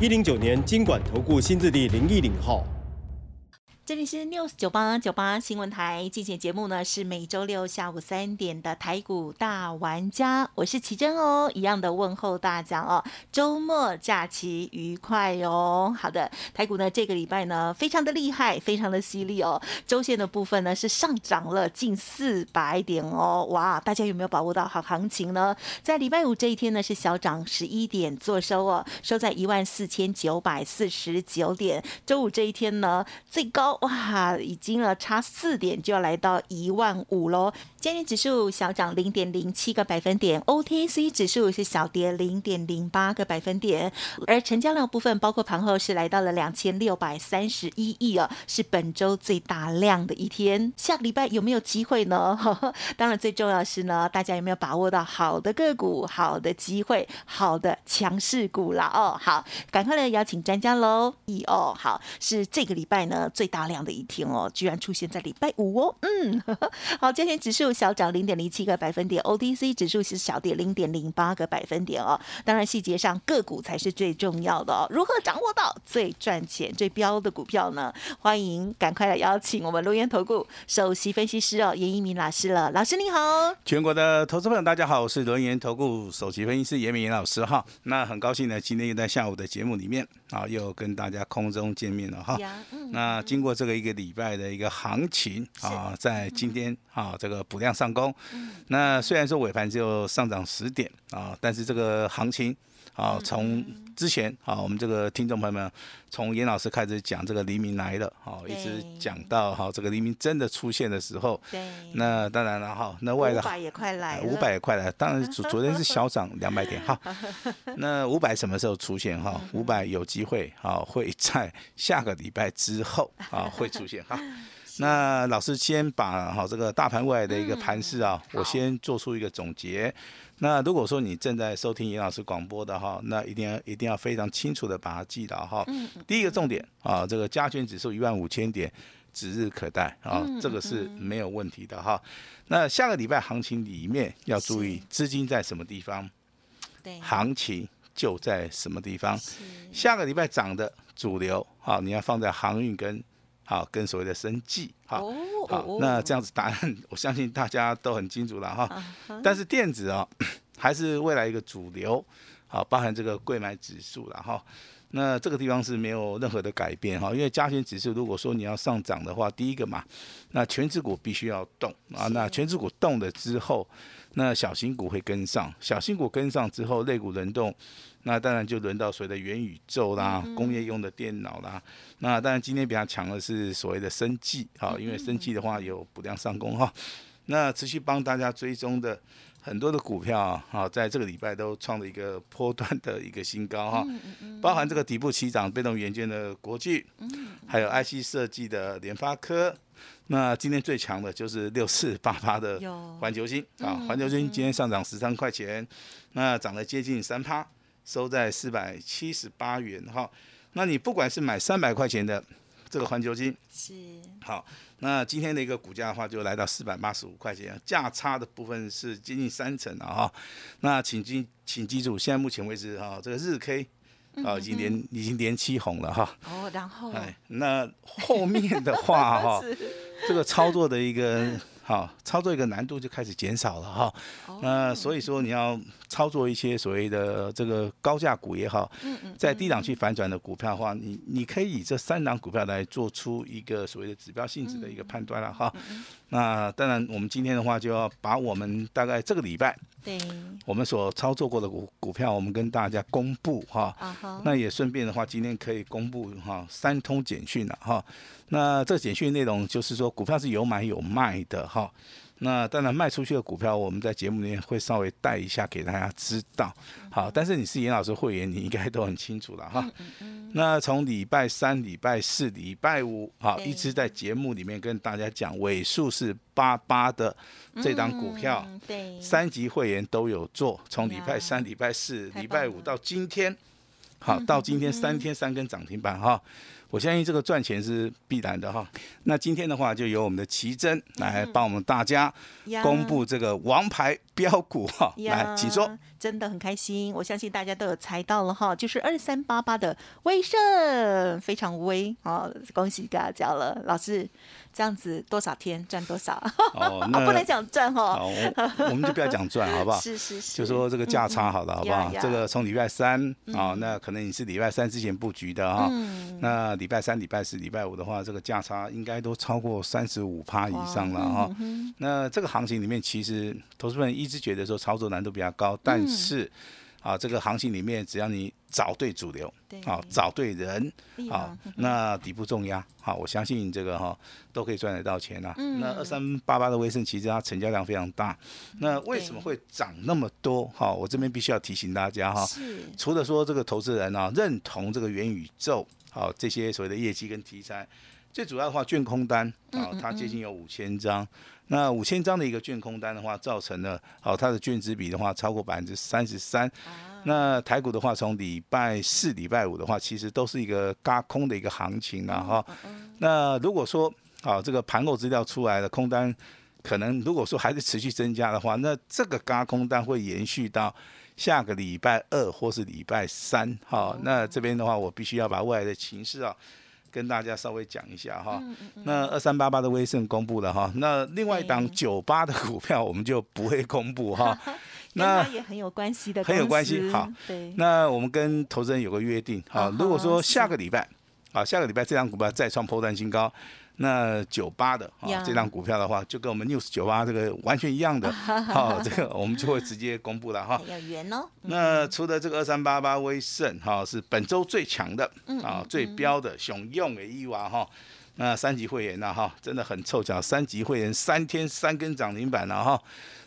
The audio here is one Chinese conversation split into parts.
一零九年经管投顾新字第零一零号。这里是 News 九八九八新闻台，今天节目呢是每周六下午三点的台股大玩家，我是奇珍哦，一样的问候大家哦，周末假期愉快哦。好的，台股呢这个礼拜呢非常的厉害，非常的犀利哦，周线的部分呢是上涨了近四百点哦，哇，大家有没有把握到好行情呢？在礼拜五这一天呢是小涨十一点做收哦，收在一万四千九百四十九点。周五这一天呢最高。哇，已经了差四点就要来到一万五喽。今天指数小涨零点零七个百分点，OTC 指数是小跌零点零八个百分点，而成交量部分包括盘后是来到了两千六百三十一亿哦，是本周最大量的一天。下个礼拜有没有机会呢？当然最重要是呢，大家有没有把握到好的个股、好的机会、好的强势股啦？哦，好，赶快来邀请专家喽！一哦，好，是这个礼拜呢最大量的一天哦，居然出现在礼拜五哦。嗯，好，今天指数。小涨零点零七个百分点，OTC 指数是小跌零点零八个百分点哦。当然，细节上个股才是最重要的哦。如何掌握到最赚钱、最标的股票呢？欢迎赶快来邀请我们龙岩投顾首席分析师哦，严一鸣老师了。老师你好，全国的投资朋友大家好，我是龙岩投顾首席分析师严明老师哈。那很高兴呢，今天又在下午的节目里面啊，又跟大家空中见面了哈。那经过这个一个礼拜的一个行情啊，在今天啊，这个补量上攻，那虽然说尾盘就上涨十点啊，但是这个行情啊，从之前啊，我们这个听众朋友们从严老师开始讲这个黎明来了，好，一直讲到哈，这个黎明真的出现的时候，对，那当然了哈，那外的五百也快来，五百也快来，当然昨昨天是小涨 两百点哈，那五百什么时候出现哈？五百有机会啊，会在下个礼拜之后啊会出现哈。那老师先把哈这个大盘未来的一个盘势啊，我先做出一个总结。那如果说你正在收听严老师广播的哈，那一定要一定要非常清楚的把它记牢哈。第一个重点啊，这个加权指数一万五千点指日可待啊，这个是没有问题的哈。那下个礼拜行情里面要注意资金在什么地方，对，行情就在什么地方。下个礼拜涨的主流啊，你要放在航运跟。好，跟所谓的生计，好，好，那这样子答案，我相信大家都很清楚了哈。但是电子啊，还是未来一个主流，好，包含这个贵买指数了哈。那这个地方是没有任何的改变哈，因为加权指数如果说你要上涨的话，第一个嘛，那全指股必须要动啊，那全指股动了之后，那小型股会跟上，小型股跟上之后，类股轮动。那当然就轮到所谓的元宇宙啦，工业用的电脑啦。那当然今天比较强的是所谓的生技，哈，因为生技的话有补量上攻哈。那持续帮大家追踪的很多的股票啊，在这个礼拜都创了一个波段的一个新高哈。包含这个底部起涨被动元件的国巨，还有 IC 设计的联发科。那今天最强的就是六四八八的环球金啊，环球金今天上涨十三块钱，那涨了接近三趴。收在四百七十八元哈，那你不管是买三百块钱的这个环球金是好，那今天的一个股价的话就来到四百八十五块钱，价差的部分是接近三成了哈。那请记请记住，现在目前为止哈，这个日 K 啊已经连已经连七红了哈。哦，然后哎，那后面的话哈，这个操作的一个。好，操作一个难度就开始减少了哈。那所以说你要操作一些所谓的这个高价股也好，在低档去反转的股票的话，你你可以以这三档股票来做出一个所谓的指标性质的一个判断了哈。那当然，我们今天的话就要把我们大概这个礼拜，对，我们所操作过的股股票，我们跟大家公布哈。那也顺便的话，今天可以公布哈三通简讯了哈。那这简讯内容就是说，股票是有买有卖的哈。那当然卖出去的股票，我们在节目里面会稍微带一下给大家知道。好，但是你是严老师会员，你应该都很清楚了哈。那从礼拜三、礼拜四、礼拜五，好，一直在节目里面跟大家讲，尾数是八八的这档股票，对，三级会员都有做。从礼拜三、礼拜四、礼拜五到今天，好，到今天三天三根涨停板哈。我相信这个赚钱是必然的哈。那今天的话，就由我们的奇珍来帮我们大家公布这个王牌标股哈。来，请说。真的很开心，我相信大家都有猜到了哈，就是二三八八的威盛，非常威哦，恭喜大家了，老师。这样子多少天赚多少？哦，不能讲赚哈。我们就不要讲赚，好不好？是是是。就说这个价差好了，好不好？这个从礼拜三啊，那可能你是礼拜三之前布局的哈。那礼拜三、礼拜四、礼拜五的话，这个价差应该都超过三十五趴以上了哈。那这个行情里面，其实投资人一直觉得说操作难度比较高，但是。啊，这个行情里面，只要你找对主流，啊，找对人，啊，那底部重压，好，我相信这个哈都可以赚得到钱啊。那二三八八的威盛，其实它成交量非常大。那为什么会涨那么多？哈，我这边必须要提醒大家哈，除了说这个投资人啊认同这个元宇宙，好这些所谓的业绩跟题材，最主要的话，卷空单啊，它接近有五千张。那五千张的一个卷空单的话，造成了好它的卷值比的话超过百分之三十三。那台股的话，从礼拜四、礼拜五的话，其实都是一个嘎空的一个行情了哈。那如果说好这个盘后资料出来的空单，可能如果说还是持续增加的话，那这个嘎空单会延续到下个礼拜二或是礼拜三哈。那这边的话，我必须要把未来的情势啊。跟大家稍微讲一下哈，那二三八八的威盛公布了哈，那另外一档九八的股票我们就不会公布哈，那也很有关系的，很有关系好，对，那我们跟投资人有个约定好，如果说下个礼拜，啊下个礼拜这张股票再创破断新高。那九八的啊，这张股票的话，就跟我们 news 九八这个完全一样的，好，这个我们就会直接公布了哈。要圆哦。那除了这个二三八八威盛哈，是本周最强的啊，最标的雄用的一娃哈。那三级会员呢哈，真的很凑巧，三级会员三天三根涨停板了哈。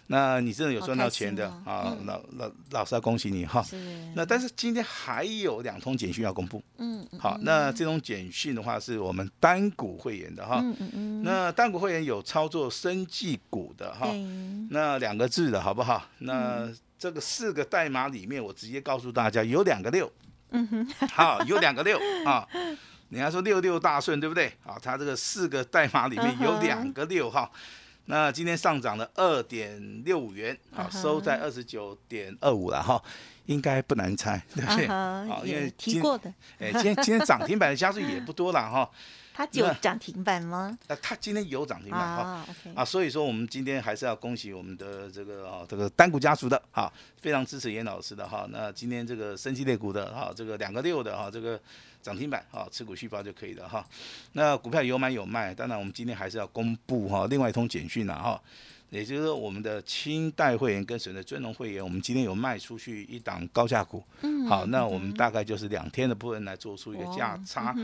那你真的有赚到钱的啊？老老老师要恭喜你哈。那但是今天还有两通简讯要公布。嗯。好，那这种简讯的话是我们单股会员的哈。嗯嗯嗯。那单股会员有操作生技股的哈。那两个字的好不好？那这个四个代码里面，我直接告诉大家有两个六。嗯哼。好，有两个六 啊。人家说六六大顺对不对？好，它这个四个代码里面有两个六哈。那今天上涨了二点六五元，好收在二十九点二五了哈，应该不难猜，对不对？好，因为提过的，哎，今天今天涨停板的家数也不多了哈。它有涨停板吗？那，它今天有涨停板哈，啊，所以说我们今天还是要恭喜我们的这个啊，这个单股家族的哈，非常支持严老师的哈。那今天这个升级类股的哈，这个两个六的哈，这个涨停板哈，持股续报就可以了哈。那股票有买有卖，当然我们今天还是要公布哈，另外一通简讯了哈。也就是说，我们的清代会员跟随的尊龙会员，我们今天有卖出去一档高价股。嗯，好，那我们大概就是两天的部分来做出一个价差。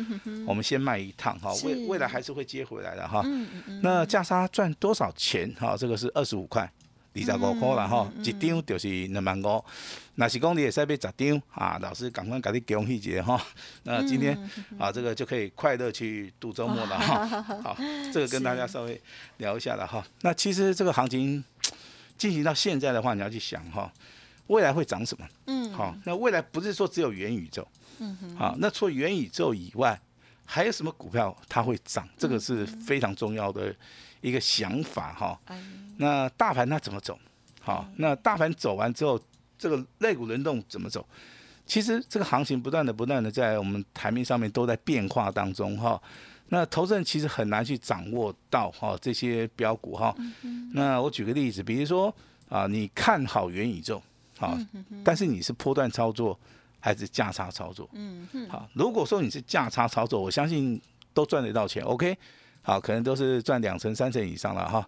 我们先卖一趟哈，未未来还是会接回来的哈。嗯。那价差赚多少钱？哈，这个是二十五块。二十五块啦吼，一张就是两万五。那是讲你会使买十张啊，老师赶快给你恭喜一下哈。那今天啊，这个就可以快乐去度周末了哈。好，这个跟大家稍微聊一下了哈。那其实这个行情进行到现在的话，你要去想哈，未来会涨什么？嗯。好，那未来不是说只有元宇宙。嗯哼。好，那除了元宇宙以外，还有什么股票它会涨？这个是非常重要的一个想法哈。那大盘它怎么走？好，那大盘走完之后，这个肋骨轮动怎么走？其实这个行情不断的、不断的在我们台面上面都在变化当中哈。那投资人其实很难去掌握到哈这些标股哈。那我举个例子，比如说啊，你看好元宇宙，好，但是你是波段操作还是价差操作？嗯好，如果说你是价差操作，我相信都赚得到钱。OK，好，可能都是赚两成、三成以上了哈。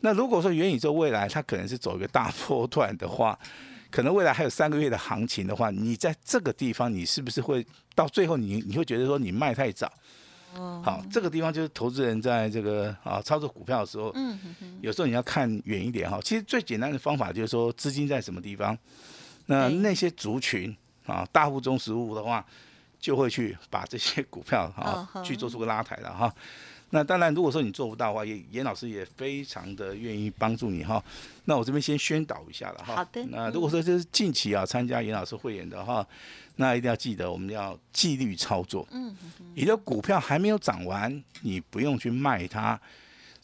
那如果说元宇宙未来它可能是走一个大波段的话，可能未来还有三个月的行情的话，你在这个地方你是不是会到最后你你会觉得说你卖太早，好，这个地方就是投资人在这个啊操作股票的时候，嗯有时候你要看远一点哈。其实最简单的方法就是说资金在什么地方，那那些族群啊大户中实物的话，就会去把这些股票啊去做出个拉抬了哈。那当然，如果说你做不到的话，严严老师也非常的愿意帮助你哈。那我这边先宣导一下了哈。好的。那如果说这是近期啊参加严老师会员的哈，那一定要记得我们要纪律操作。嗯你的股票还没有涨完，你不用去卖它。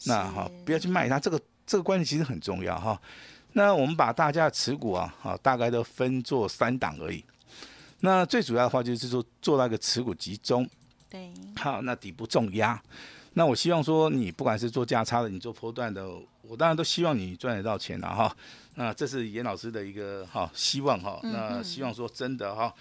那哈，不要去卖它，这个这个观念其实很重要哈。那我们把大家的持股啊，哈，大概都分做三档而已。那最主要的话就是说做那个持股集中。对。好，那底部重压。那我希望说，你不管是做价差的，你做波段的，我当然都希望你赚得到钱了哈。那这是严老师的一个哈希望哈。那希望说真的哈。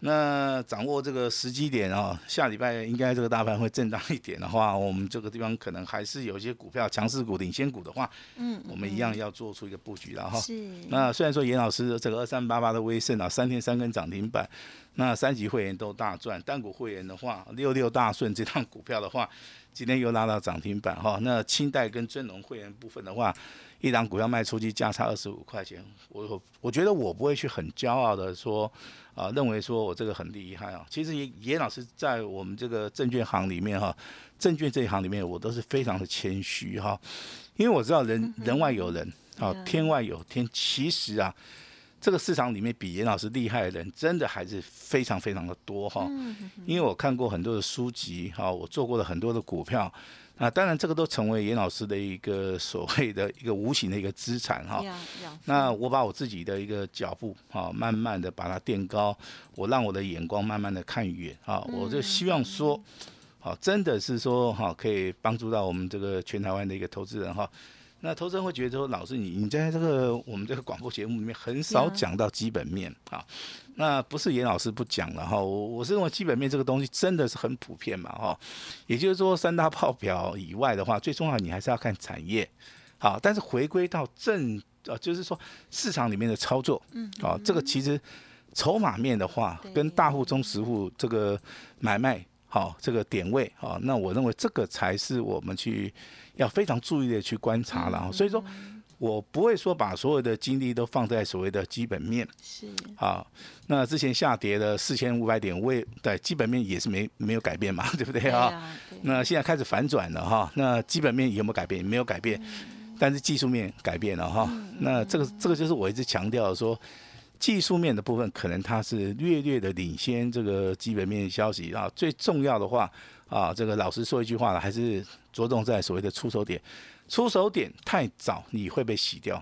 那掌握这个时机点啊，下礼拜应该这个大盘会震荡一点的话，我们这个地方可能还是有一些股票强势股、领先股的话，嗯，我们一样要做出一个布局了哈。是。那虽然说严老师这个二三八八的威盛啊，三天三根涨停板，那三级会员都大赚，单股会员的话，六六大顺这趟股票的话，今天又拉到涨停板哈。那清代跟尊龙会员部分的话，一档股票卖出去价差二十五块钱，我我觉得我不会去很骄傲的说。啊，认为说我这个很厉害啊！其实严严老师在我们这个证券行里面哈，证券这一行里面，我都是非常的谦虚哈，因为我知道人人外有人，啊，天外有天。其实啊，这个市场里面比严老师厉害的人，真的还是非常非常的多哈。因为我看过很多的书籍哈，我做过了很多的股票。啊，当然，这个都成为严老师的一个所谓的一个无形的一个资产哈。那我把我自己的一个脚步哈，慢慢的把它垫高，我让我的眼光慢慢的看远啊。我就希望说，好，真的是说哈，可以帮助到我们这个全台湾的一个投资人哈。那投资人会觉得说，老师你你在这个我们这个广播节目里面很少讲到基本面啊。那不是严老师不讲了哈，我我是认为基本面这个东西真的是很普遍嘛哈。也就是说，三大报表以外的话，最重要你还是要看产业。好，但是回归到正呃，就是说市场里面的操作，嗯，好，这个其实筹码面的话，跟大户中实户这个买卖好这个点位啊，那我认为这个才是我们去。要非常注意的去观察了，所以说，我不会说把所有的精力都放在所谓的基本面。是。好，那之前下跌的四千五百点，位对基本面也是没没有改变嘛，对不对啊？那现在开始反转了哈，那基本面有没有改变？没有改变，但是技术面改变了哈。那这个这个就是我一直强调说，技术面的部分可能它是略略的领先这个基本面消息啊。最重要的话。啊，这个老实说一句话了，还是着重在所谓的出手点。出手点太早，你会被洗掉；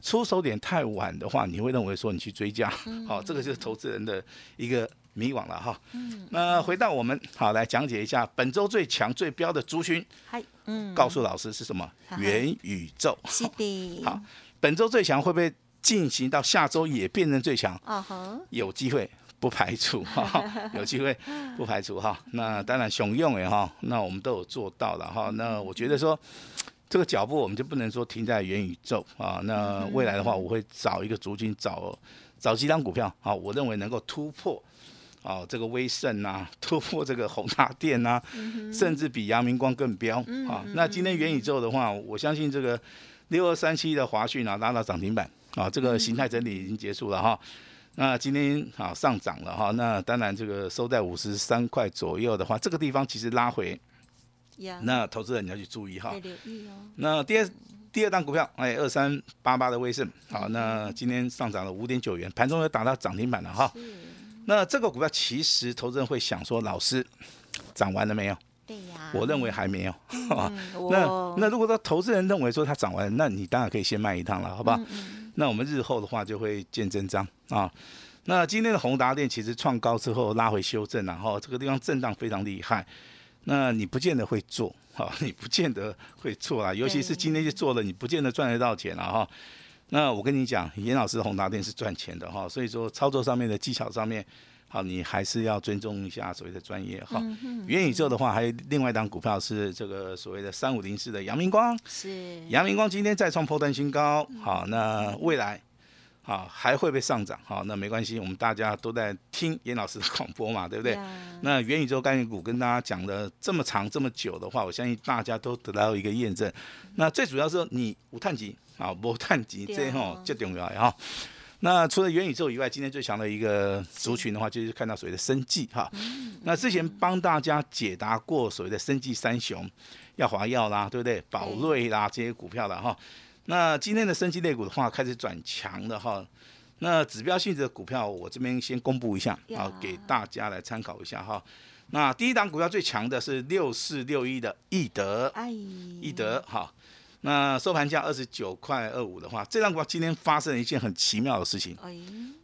出手点太晚的话，你会认为说你去追加。好，这个就是投资人的一个迷惘了哈。嗯那回到我们好来讲解一下本周最强最标的族群。嗨，嗯，告诉老师是什么？元宇宙。是的。好，本周最强会不会进行到下周也变成最强？啊哈，有机会。不排除哈，有机会不排除哈。那当然雄用哎哈，那我们都有做到了哈。那我觉得说这个脚步我们就不能说停在元宇宙啊。那未来的话，我会找一个族群，找找几张股票啊，我认为能够突破啊这个威盛啊，突破这个宏达电啊，甚至比阳明光更标啊。那今天元宇宙的话，我相信这个六二三七的华讯啊拉到涨停板啊，这个形态整理已经结束了哈。那今天啊上涨了哈，那当然这个收在五十三块左右的话，这个地方其实拉回，那投资人你要去注意哈。那第二第二档股票，哎，二三八八的威盛，好，那今天上涨了五点九元，盘中又打到涨停板了哈。那这个股票其实投资人会想说，老师涨完了没有？对呀。我认为还没有。那那如果说投资人认为说它涨完，那你当然可以先卖一趟了，好不好？那我们日后的话就会见真章啊。那今天的宏达电其实创高之后拉回修正，然后这个地方震荡非常厉害。那你不见得会做，哈，你不见得会做啊。尤其是今天就做了，你不见得赚得到钱了哈。那我跟你讲，严老师的宏达电是赚钱的哈，所以说操作上面的技巧上面。好，你还是要尊重一下所谓的专业哈。元宇宙的话，还有另外一档股票是这个所谓的三五零四的阳明光。是。阳明光今天再创破断新高。好，那未来好，还会不会上涨？好，那没关系，我们大家都在听严老师的广播嘛，对不对？那元宇宙概念股跟大家讲了这么长这么久的话，我相信大家都得到一个验证。那最主要是你无碳级啊，无碳级这吼最重要哈。那除了元宇宙以外，今天最强的一个族群的话，就是看到所谓的生计哈。那之前帮大家解答过所谓的生计三雄，耀华药啦，对不对？宝瑞啦这些股票了哈。那今天的生技类股的话，开始转强了哈。那指标性质的股票，我这边先公布一下啊，给大家来参考一下哈。那第一档股票最强的是六四六一的易德，易德哈。那收盘价二十九块二五的话，这张股票今天发生了一件很奇妙的事情，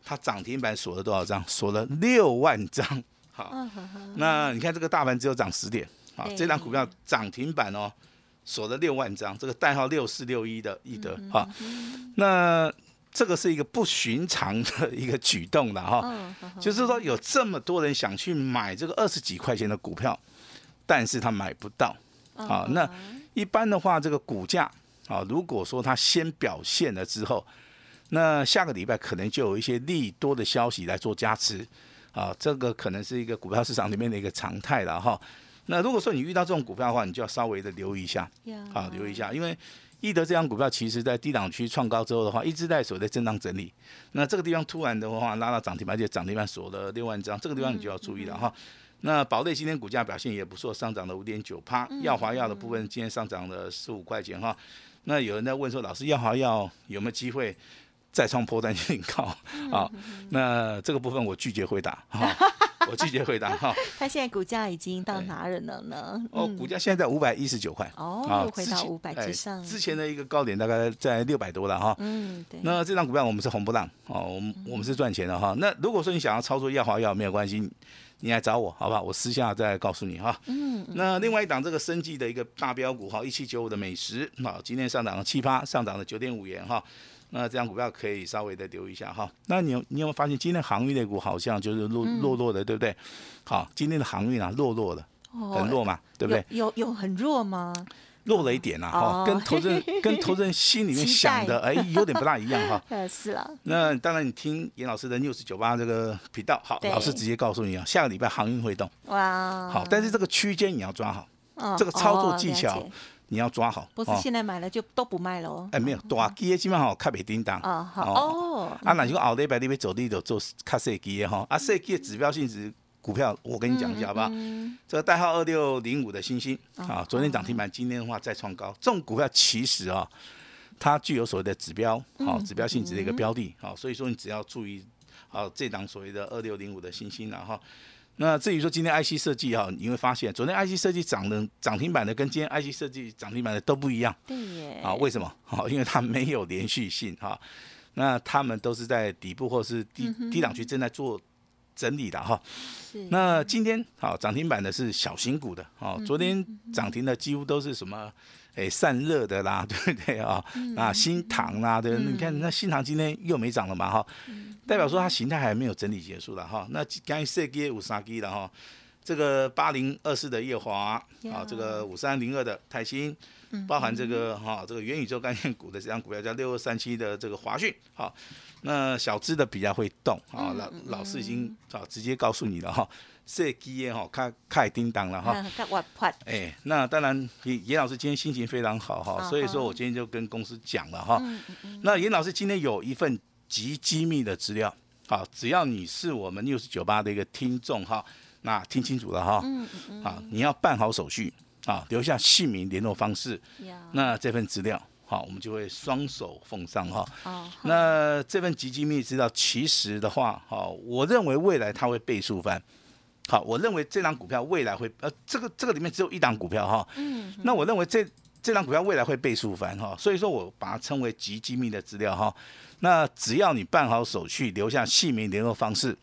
它涨停板锁了多少张？锁了六万张。好，那你看这个大盘只有涨十点，好，这张股票涨停板哦。锁了六万张，这个代号六四六一的易德哈，那这个是一个不寻常的 一个举动了哈，就是说有这么多人想去买这个二十几块钱的股票，但是他买不到啊。那一般的话，这个股价啊，如果说它先表现了之后，那下个礼拜可能就有一些利多的消息来做加持啊，这个可能是一个股票市场里面的一个常态了哈。那如果说你遇到这种股票的话，你就要稍微的留意一下，好留意一下，因为易德这张股票其实在低档区创高之后的话，一直在所在震荡整理。那这个地方突然的话拉到涨停板，而且涨停板锁了六万张，这个地方你就要注意了哈。那宝瑞今天股价表现也不错，上涨了五点九趴。耀华药的部分今天上涨了十五块钱哈。那有人在问说，老师耀华药有没有机会再创破单新高啊？那这个部分我拒绝回答哈。我拒绝回答哈。它现在股价已经到哪了呢？哦，股价现在在五百一十九块。哦，又回到五百之上。之前的一个高点大概在六百多了哈。嗯，对。那这张股票我们是红不浪哦，我们我们是赚钱的哈。那如果说你想要操作耀华药没有关系，你来找我好不好？我私下再告诉你哈。嗯。那另外一档这个生计的一个大标股哈，一七九五的美食好，今天上涨了七八，上涨了九点五元哈。那这样股票可以稍微的留一下哈。那你有你有没有发现今天航运类股好像就是落落落的，对不对？好，今天的航运啊落落的，很弱嘛，对不对？有有很弱吗？弱了一点呐，哈，跟投资人 跟投资人心里面想的哎有点不大一样哈。是啊。那当然，你听严老师的 news 九八这个频道，好，老师直接告诉你啊，下个礼拜航运会动。哇。好，但是这个区间你要抓好，这个操作技巧。你要抓好，不是现在买了就都不卖了哦。哎，没有，大基的基本上开袂叮当。哦，好哦。啊，那如果后礼拜你要走你就做卡细机的哈。啊，细机的指标性质股票，我跟你讲一下好不好？这个代号二六零五的星星啊，昨天涨停板，今天的话再创高。这种股票其实啊，它具有所谓的指标，好指标性质的一个标的，好，所以说你只要注意，好这档所谓的二六零五的星星然后。那至于说今天 IC 设计哈，你会发现昨天 IC 设计涨的涨停板的跟今天 IC 设计涨停板的都不一样。对耶。啊，为什么？好，因为它没有连续性哈。那他们都是在底部或是低低档区正在做整理的哈。那今天好涨停板的是小型股的哦，昨天涨停的几乎都是什么？哎，散热的啦，对不对啊？啊，新塘啦，对，你看那新塘今天又没涨了嘛，哈，代表说它形态还没有整理结束了哈。那刚才设计五三 G 了哈，这个八零二四的夜华啊，这个五三零二的泰兴，包含这个哈，这个元宇宙概念股的这张股票叫六二三七的这个华讯，好，那小资的比较会动啊，老老师已经啊直接告诉你了哈。设计也好，开开叮当了哈。哎，那当然，严严老师今天心情非常好哈，所以说我今天就跟公司讲了哈。那严老师今天有一份极机密的资料，好，只要你是我们六十九八的一个听众哈，那听清楚了哈。嗯嗯。好，你要办好手续啊，留下姓名、联络方式。那这份资料，好，我们就会双手奉上哈。哦。那这份极机密资料，其实的话，哈，我认为未来它会倍数翻。好，我认为这张股票未来会，呃，这个这个里面只有一档股票哈，嗯，那我认为这这张股票未来会倍数翻哈，所以说我把它称为极机密的资料哈。那只要你办好手续，留下姓名、联络方式，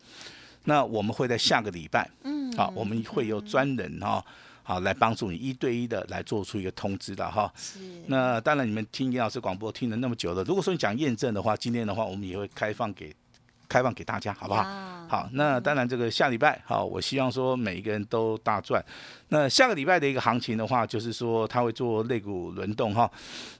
那我们会在下个礼拜，嗯，好，我们会有专人哈，好来帮助你一对一的来做出一个通知的哈。是。那当然，你们听严老师广播听了那么久了，如果说你讲验证的话，今天的话我们也会开放给。开放给大家，好不好？好，那当然，这个下礼拜，好，我希望说每一个人都大赚。那下个礼拜的一个行情的话，就是说它会做肋骨轮动哈。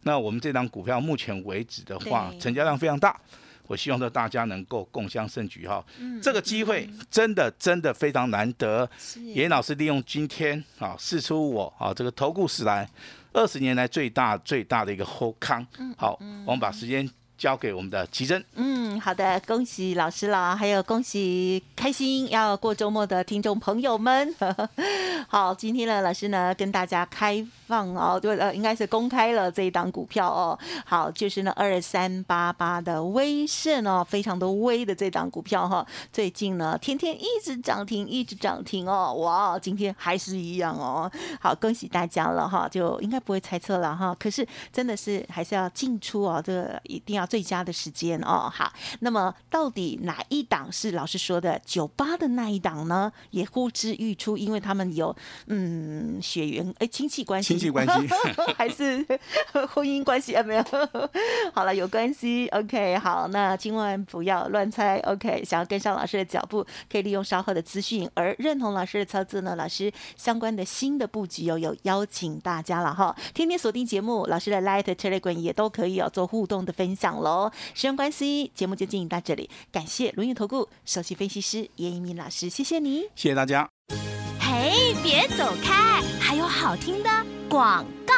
那我们这张股票目前为止的话，成交量非常大，我希望说大家能够共襄盛举哈。这个机会真的真的非常难得。严老师利用今天啊，试出我啊这个投顾史来二十年来最大最大的一个后康。好，我们把时间。交给我们的奇珍。嗯，好的，恭喜老师了，还有恭喜开心要过周末的听众朋友们。好，今天呢，老师呢跟大家开放哦，对呃，应该是公开了这一档股票哦。好，就是呢二三八八的威盛哦，非常的威的这档股票哈，最近呢天天一直涨停，一直涨停哦，哇，今天还是一样哦。好，恭喜大家了哈，就应该不会猜测了哈。可是真的是还是要进出哦，这个一定要。最佳的时间哦，好，那么到底哪一档是老师说的九八的那一档呢？也呼之欲出，因为他们有嗯血缘哎亲戚关系，亲戚关系 还是 婚姻关系啊？没有，好了，有关系。OK，好，那千万不要乱猜。OK，想要跟上老师的脚步，可以利用稍后的资讯，而认同老师的操作呢，老师相关的新的布局哦，有邀请大家了哈。天天锁定节目，老师的 Light Telegram 也都可以哦，做互动的分享。喽，时间关系，节目就进行到这里。感谢轮椅投顾首席分析师叶一鸣老师，谢谢你，谢谢大家。嘿，别走开，还有好听的广告。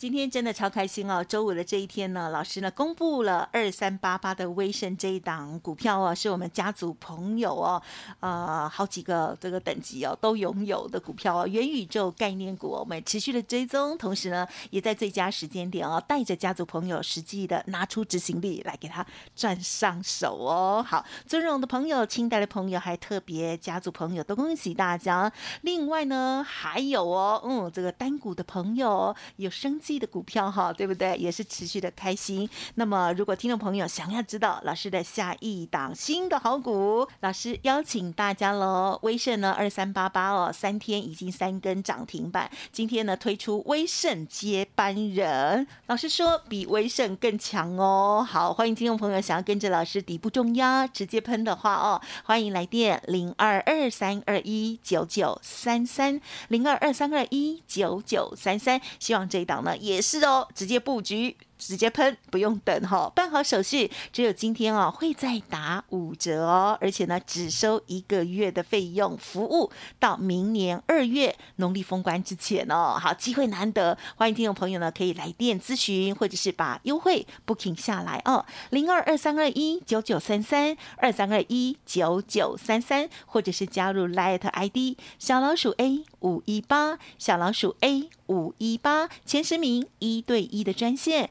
今天真的超开心哦！周五的这一天呢，老师呢公布了二三八八的威盛这一档股票哦，是我们家族朋友哦，呃，好几个这个等级哦都拥有的股票哦，元宇宙概念股，我们持续的追踪，同时呢，也在最佳时间点哦，带着家族朋友实际的拿出执行力来给他赚上手哦。好，尊荣的朋友、清代的朋友，还特别家族朋友都恭喜大家。另外呢，还有哦，嗯，这个单股的朋友有升级。的股票哈，对不对？也是持续的开心。那么，如果听众朋友想要知道老师的下一档新的好股，老师邀请大家喽。威盛呢，二三八八哦，三天已经三根涨停板。今天呢，推出威盛接班人，老师说比威盛更强哦。好，欢迎听众朋友想要跟着老师底部重压直接喷的话哦，欢迎来电零二二三二一九九三三零二二三二一九九三三。希望这一档呢。也是哦，直接布局。直接喷不用等哈，办好手续，只有今天哦会再打五折哦，而且呢只收一个月的费用，服务到明年二月农历封关之前哦。好，机会难得，欢迎听众朋友呢可以来电咨询，或者是把优惠 booking 下来哦，零二二三二一九九三三二三二一九九三三，或者是加入 Light ID 小老鼠 A 五一八小老鼠 A 五一八前十名一对一的专线。